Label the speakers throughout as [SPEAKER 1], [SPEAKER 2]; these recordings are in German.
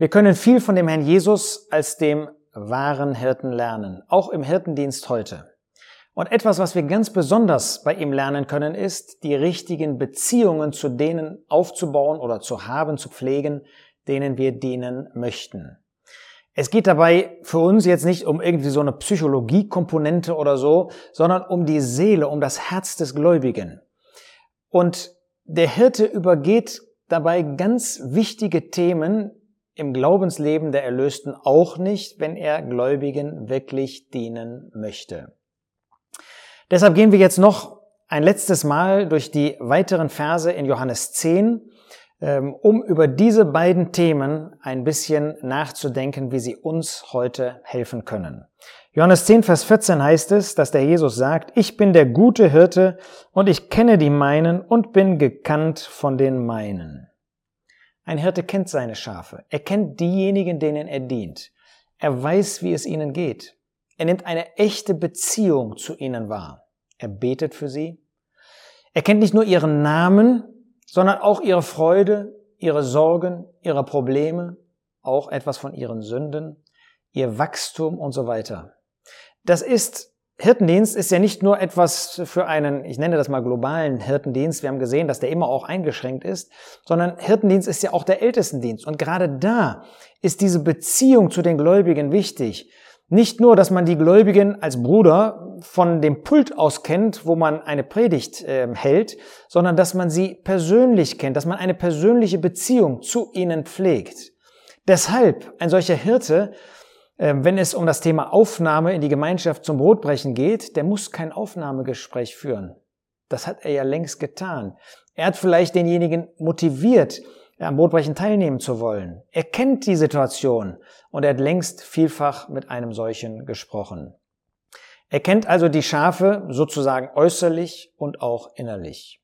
[SPEAKER 1] Wir können viel von dem Herrn Jesus als dem wahren Hirten lernen, auch im Hirtendienst heute. Und etwas, was wir ganz besonders bei ihm lernen können, ist, die richtigen Beziehungen zu denen aufzubauen oder zu haben, zu pflegen, denen wir dienen möchten. Es geht dabei für uns jetzt nicht um irgendwie so eine Psychologiekomponente oder so, sondern um die Seele, um das Herz des Gläubigen. Und der Hirte übergeht dabei ganz wichtige Themen, im Glaubensleben der Erlösten auch nicht, wenn er Gläubigen wirklich dienen möchte. Deshalb gehen wir jetzt noch ein letztes Mal durch die weiteren Verse in Johannes 10, ähm, um über diese beiden Themen ein bisschen nachzudenken, wie sie uns heute helfen können. Johannes 10, Vers 14 heißt es, dass der Jesus sagt, ich bin der gute Hirte und ich kenne die meinen und bin gekannt von den meinen. Ein Hirte kennt seine Schafe. Er kennt diejenigen, denen er dient. Er weiß, wie es ihnen geht. Er nimmt eine echte Beziehung zu ihnen wahr. Er betet für sie. Er kennt nicht nur ihren Namen, sondern auch ihre Freude, ihre Sorgen, ihre Probleme, auch etwas von ihren Sünden, ihr Wachstum und so weiter. Das ist Hirtendienst ist ja nicht nur etwas für einen, ich nenne das mal globalen Hirtendienst. Wir haben gesehen, dass der immer auch eingeschränkt ist, sondern Hirtendienst ist ja auch der Ältestendienst. Und gerade da ist diese Beziehung zu den Gläubigen wichtig. Nicht nur, dass man die Gläubigen als Bruder von dem Pult aus kennt, wo man eine Predigt äh, hält, sondern dass man sie persönlich kennt, dass man eine persönliche Beziehung zu ihnen pflegt. Deshalb ein solcher Hirte wenn es um das Thema Aufnahme in die Gemeinschaft zum Brotbrechen geht, der muss kein Aufnahmegespräch führen. Das hat er ja längst getan. Er hat vielleicht denjenigen motiviert, am Brotbrechen teilnehmen zu wollen. Er kennt die Situation und er hat längst vielfach mit einem solchen gesprochen. Er kennt also die Schafe sozusagen äußerlich und auch innerlich.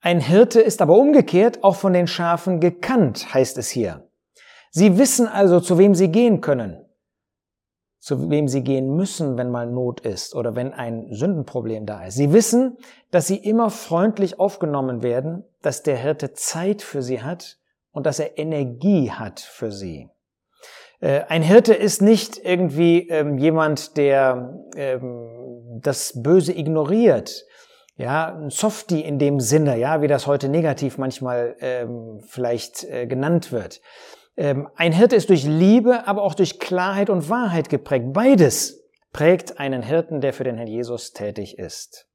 [SPEAKER 1] Ein Hirte ist aber umgekehrt auch von den Schafen gekannt, heißt es hier. Sie wissen also, zu wem sie gehen können, zu wem sie gehen müssen, wenn mal Not ist oder wenn ein Sündenproblem da ist. Sie wissen, dass sie immer freundlich aufgenommen werden, dass der Hirte Zeit für sie hat und dass er Energie hat für sie. Äh, ein Hirte ist nicht irgendwie ähm, jemand, der ähm, das Böse ignoriert. Ja, ein Softie in dem Sinne, ja, wie das heute negativ manchmal ähm, vielleicht äh, genannt wird. Ähm, ein Hirte ist durch Liebe, aber auch durch Klarheit und Wahrheit geprägt. Beides prägt einen Hirten, der für den Herrn Jesus tätig ist.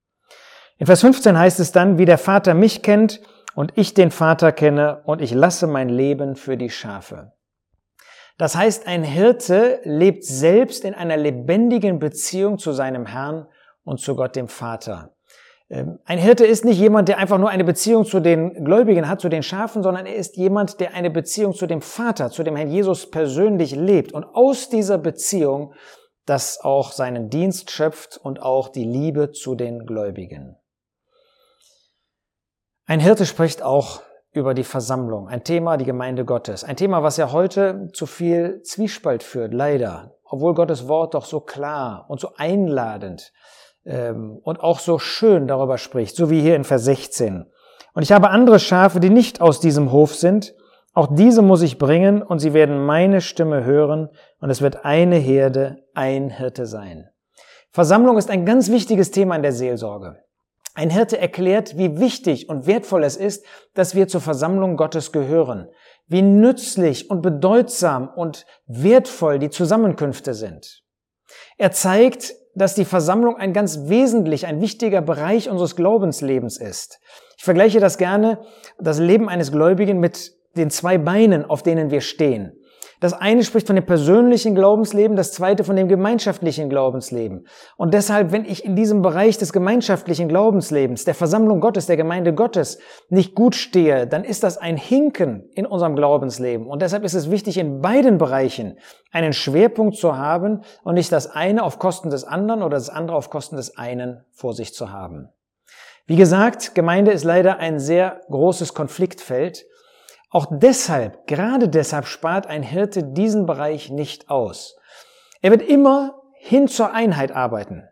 [SPEAKER 1] In Vers 15 heißt es dann, wie der Vater mich kennt und ich den Vater kenne und ich lasse mein Leben für die Schafe. Das heißt, ein Hirte lebt selbst in einer lebendigen Beziehung zu seinem Herrn und zu Gott dem Vater. Ähm, ein Hirte ist nicht jemand, der einfach nur eine Beziehung zu den Gläubigen hat, zu den Schafen, sondern er ist jemand, der eine Beziehung zu dem Vater, zu dem Herrn Jesus persönlich lebt und aus dieser Beziehung das auch seinen Dienst schöpft und auch die Liebe zu den Gläubigen. Ein Hirte spricht auch über die Versammlung, ein Thema die Gemeinde Gottes, ein Thema, was ja heute zu viel Zwiespalt führt, leider, obwohl Gottes Wort doch so klar und so einladend ähm, und auch so schön darüber spricht, so wie hier in Vers 16. Und ich habe andere Schafe, die nicht aus diesem Hof sind. Auch diese muss ich bringen und sie werden meine Stimme hören und es wird eine Herde, ein Hirte sein. Versammlung ist ein ganz wichtiges Thema in der Seelsorge. Ein Hirte erklärt, wie wichtig und wertvoll es ist, dass wir zur Versammlung Gottes gehören, wie nützlich und bedeutsam und wertvoll die Zusammenkünfte sind. Er zeigt, dass die Versammlung ein ganz wesentlich, ein wichtiger Bereich unseres Glaubenslebens ist. Ich vergleiche das gerne, das Leben eines Gläubigen mit den zwei Beinen, auf denen wir stehen. Das eine spricht von dem persönlichen Glaubensleben, das zweite von dem gemeinschaftlichen Glaubensleben. Und deshalb, wenn ich in diesem Bereich des gemeinschaftlichen Glaubenslebens, der Versammlung Gottes, der Gemeinde Gottes nicht gut stehe, dann ist das ein Hinken in unserem Glaubensleben. Und deshalb ist es wichtig, in beiden Bereichen einen Schwerpunkt zu haben und nicht das eine auf Kosten des anderen oder das andere auf Kosten des einen vor sich zu haben. Wie gesagt, Gemeinde ist leider ein sehr großes Konfliktfeld. Auch deshalb, gerade deshalb spart ein Hirte diesen Bereich nicht aus. Er wird immer hin zur Einheit arbeiten.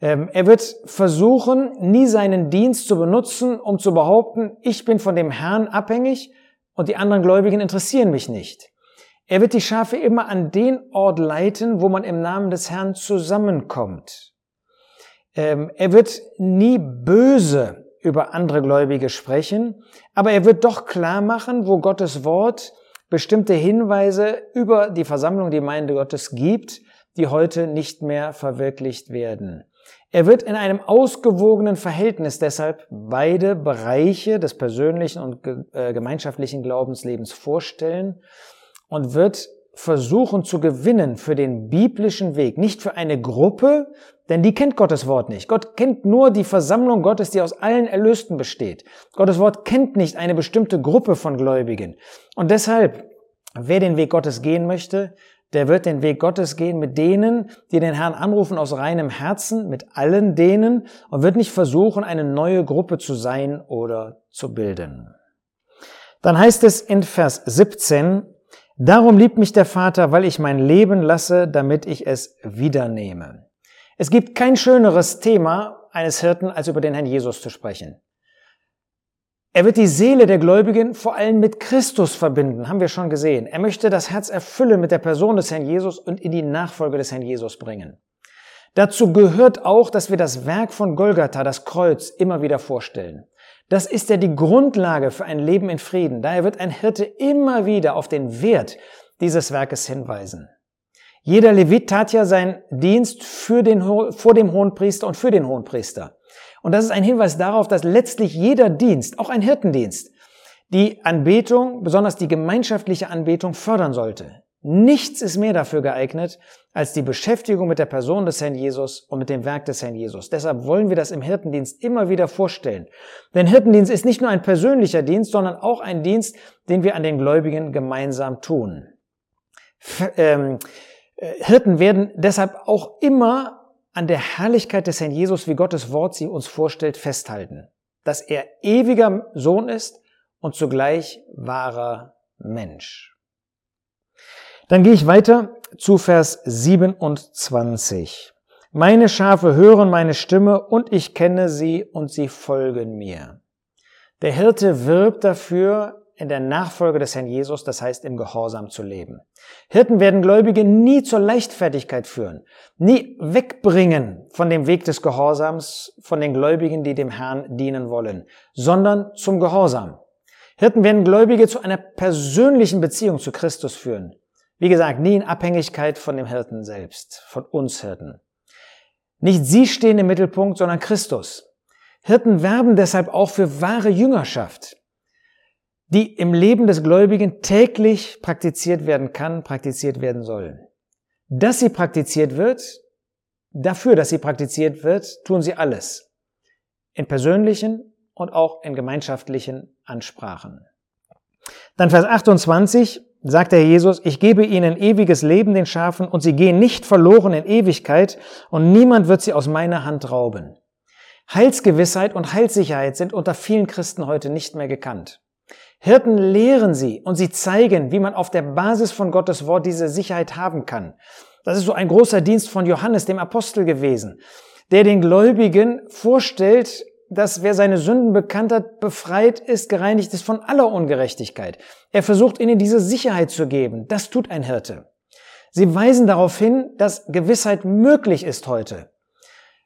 [SPEAKER 1] Ähm, er wird versuchen, nie seinen Dienst zu benutzen, um zu behaupten, ich bin von dem Herrn abhängig und die anderen Gläubigen interessieren mich nicht. Er wird die Schafe immer an den Ort leiten, wo man im Namen des Herrn zusammenkommt. Ähm, er wird nie böse über andere Gläubige sprechen, aber er wird doch klar machen, wo Gottes Wort bestimmte Hinweise über die Versammlung, die Gemeinde Gottes gibt, die heute nicht mehr verwirklicht werden. Er wird in einem ausgewogenen Verhältnis deshalb beide Bereiche des persönlichen und äh, gemeinschaftlichen Glaubenslebens vorstellen und wird versuchen zu gewinnen für den biblischen Weg, nicht für eine Gruppe, denn die kennt Gottes Wort nicht. Gott kennt nur die Versammlung Gottes, die aus allen Erlösten besteht. Gottes Wort kennt nicht eine bestimmte Gruppe von Gläubigen. Und deshalb, wer den Weg Gottes gehen möchte, der wird den Weg Gottes gehen mit denen, die den Herrn anrufen aus reinem Herzen, mit allen denen und wird nicht versuchen, eine neue Gruppe zu sein oder zu bilden. Dann heißt es in Vers 17, Darum liebt mich der Vater, weil ich mein Leben lasse, damit ich es wiedernehme. Es gibt kein schöneres Thema eines Hirten, als über den Herrn Jesus zu sprechen. Er wird die Seele der Gläubigen vor allem mit Christus verbinden, haben wir schon gesehen. Er möchte das Herz erfüllen mit der Person des Herrn Jesus und in die Nachfolge des Herrn Jesus bringen. Dazu gehört auch, dass wir das Werk von Golgatha, das Kreuz, immer wieder vorstellen. Das ist ja die Grundlage für ein Leben in Frieden. Daher wird ein Hirte immer wieder auf den Wert dieses Werkes hinweisen. Jeder Levit tat ja seinen Dienst für den, vor dem Hohenpriester und für den Hohenpriester. Und das ist ein Hinweis darauf, dass letztlich jeder Dienst, auch ein Hirtendienst, die Anbetung, besonders die gemeinschaftliche Anbetung fördern sollte. Nichts ist mehr dafür geeignet als die Beschäftigung mit der Person des Herrn Jesus und mit dem Werk des Herrn Jesus. Deshalb wollen wir das im Hirtendienst immer wieder vorstellen. Denn Hirtendienst ist nicht nur ein persönlicher Dienst, sondern auch ein Dienst, den wir an den Gläubigen gemeinsam tun. Ähm, äh, Hirten werden deshalb auch immer an der Herrlichkeit des Herrn Jesus, wie Gottes Wort sie uns vorstellt, festhalten. Dass er ewiger Sohn ist und zugleich wahrer Mensch. Dann gehe ich weiter zu Vers 27. Meine Schafe hören meine Stimme und ich kenne sie und sie folgen mir. Der Hirte wirbt dafür, in der Nachfolge des Herrn Jesus, das heißt im Gehorsam zu leben. Hirten werden Gläubige nie zur Leichtfertigkeit führen, nie wegbringen von dem Weg des Gehorsams von den Gläubigen, die dem Herrn dienen wollen, sondern zum Gehorsam. Hirten werden Gläubige zu einer persönlichen Beziehung zu Christus führen. Wie gesagt, nie in Abhängigkeit von dem Hirten selbst, von uns Hirten. Nicht sie stehen im Mittelpunkt, sondern Christus. Hirten werben deshalb auch für wahre Jüngerschaft, die im Leben des Gläubigen täglich praktiziert werden kann, praktiziert werden soll. Dass sie praktiziert wird, dafür, dass sie praktiziert wird, tun sie alles. In persönlichen und auch in gemeinschaftlichen Ansprachen. Dann Vers 28, sagt der Jesus, ich gebe ihnen ewiges Leben den Schafen und sie gehen nicht verloren in Ewigkeit und niemand wird sie aus meiner Hand rauben. Heilsgewissheit und Heilssicherheit sind unter vielen Christen heute nicht mehr gekannt. Hirten lehren sie und sie zeigen, wie man auf der Basis von Gottes Wort diese Sicherheit haben kann. Das ist so ein großer Dienst von Johannes, dem Apostel gewesen, der den Gläubigen vorstellt, dass wer seine Sünden bekannt hat, befreit ist, gereinigt ist von aller Ungerechtigkeit. Er versucht ihnen diese Sicherheit zu geben. Das tut ein Hirte. Sie weisen darauf hin, dass Gewissheit möglich ist heute.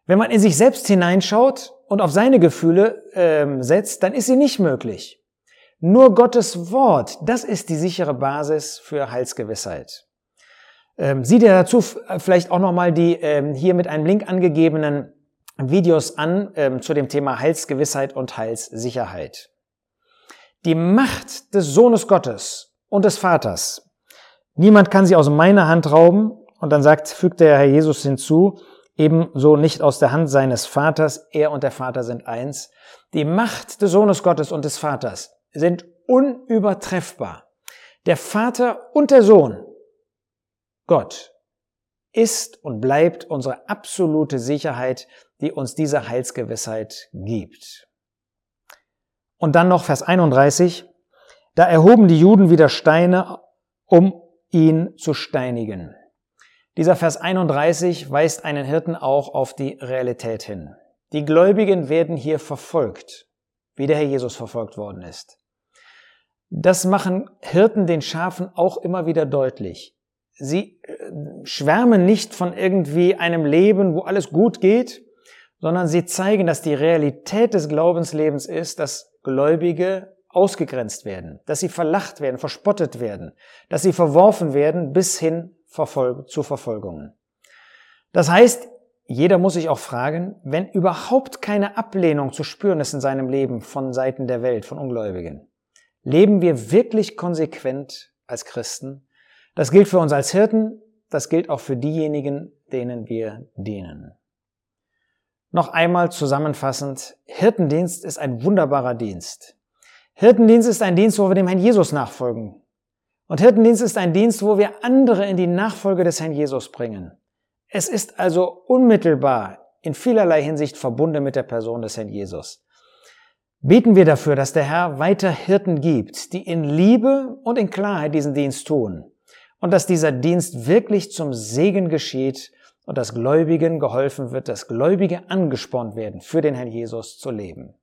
[SPEAKER 1] Wenn man in sich selbst hineinschaut und auf seine Gefühle ähm, setzt, dann ist sie nicht möglich. Nur Gottes Wort, das ist die sichere Basis für Heilsgewissheit. Ähm, sieh dir dazu vielleicht auch nochmal die ähm, hier mit einem Link angegebenen Videos an ähm, zu dem Thema Heilsgewissheit und Heilssicherheit. Die Macht des Sohnes Gottes und des Vaters. Niemand kann sie aus meiner Hand rauben. Und dann sagt, fügt der Herr Jesus hinzu, ebenso nicht aus der Hand seines Vaters. Er und der Vater sind eins. Die Macht des Sohnes Gottes und des Vaters sind unübertreffbar. Der Vater und der Sohn, Gott, ist und bleibt unsere absolute Sicherheit die uns diese Heilsgewissheit gibt. Und dann noch Vers 31. Da erhoben die Juden wieder Steine, um ihn zu steinigen. Dieser Vers 31 weist einen Hirten auch auf die Realität hin. Die Gläubigen werden hier verfolgt, wie der Herr Jesus verfolgt worden ist. Das machen Hirten den Schafen auch immer wieder deutlich. Sie äh, schwärmen nicht von irgendwie einem Leben, wo alles gut geht, sondern sie zeigen, dass die Realität des Glaubenslebens ist, dass Gläubige ausgegrenzt werden, dass sie verlacht werden, verspottet werden, dass sie verworfen werden bis hin zu Verfolgungen. Das heißt, jeder muss sich auch fragen, wenn überhaupt keine Ablehnung zu spüren ist in seinem Leben von Seiten der Welt, von Ungläubigen, leben wir wirklich konsequent als Christen? Das gilt für uns als Hirten, das gilt auch für diejenigen, denen wir dienen. Noch einmal zusammenfassend, Hirtendienst ist ein wunderbarer Dienst. Hirtendienst ist ein Dienst, wo wir dem Herrn Jesus nachfolgen. Und Hirtendienst ist ein Dienst, wo wir andere in die Nachfolge des Herrn Jesus bringen. Es ist also unmittelbar in vielerlei Hinsicht verbunden mit der Person des Herrn Jesus. Beten wir dafür, dass der Herr weiter Hirten gibt, die in Liebe und in Klarheit diesen Dienst tun und dass dieser Dienst wirklich zum Segen geschieht und dass Gläubigen geholfen wird, dass Gläubige angespornt werden, für den Herrn Jesus zu leben.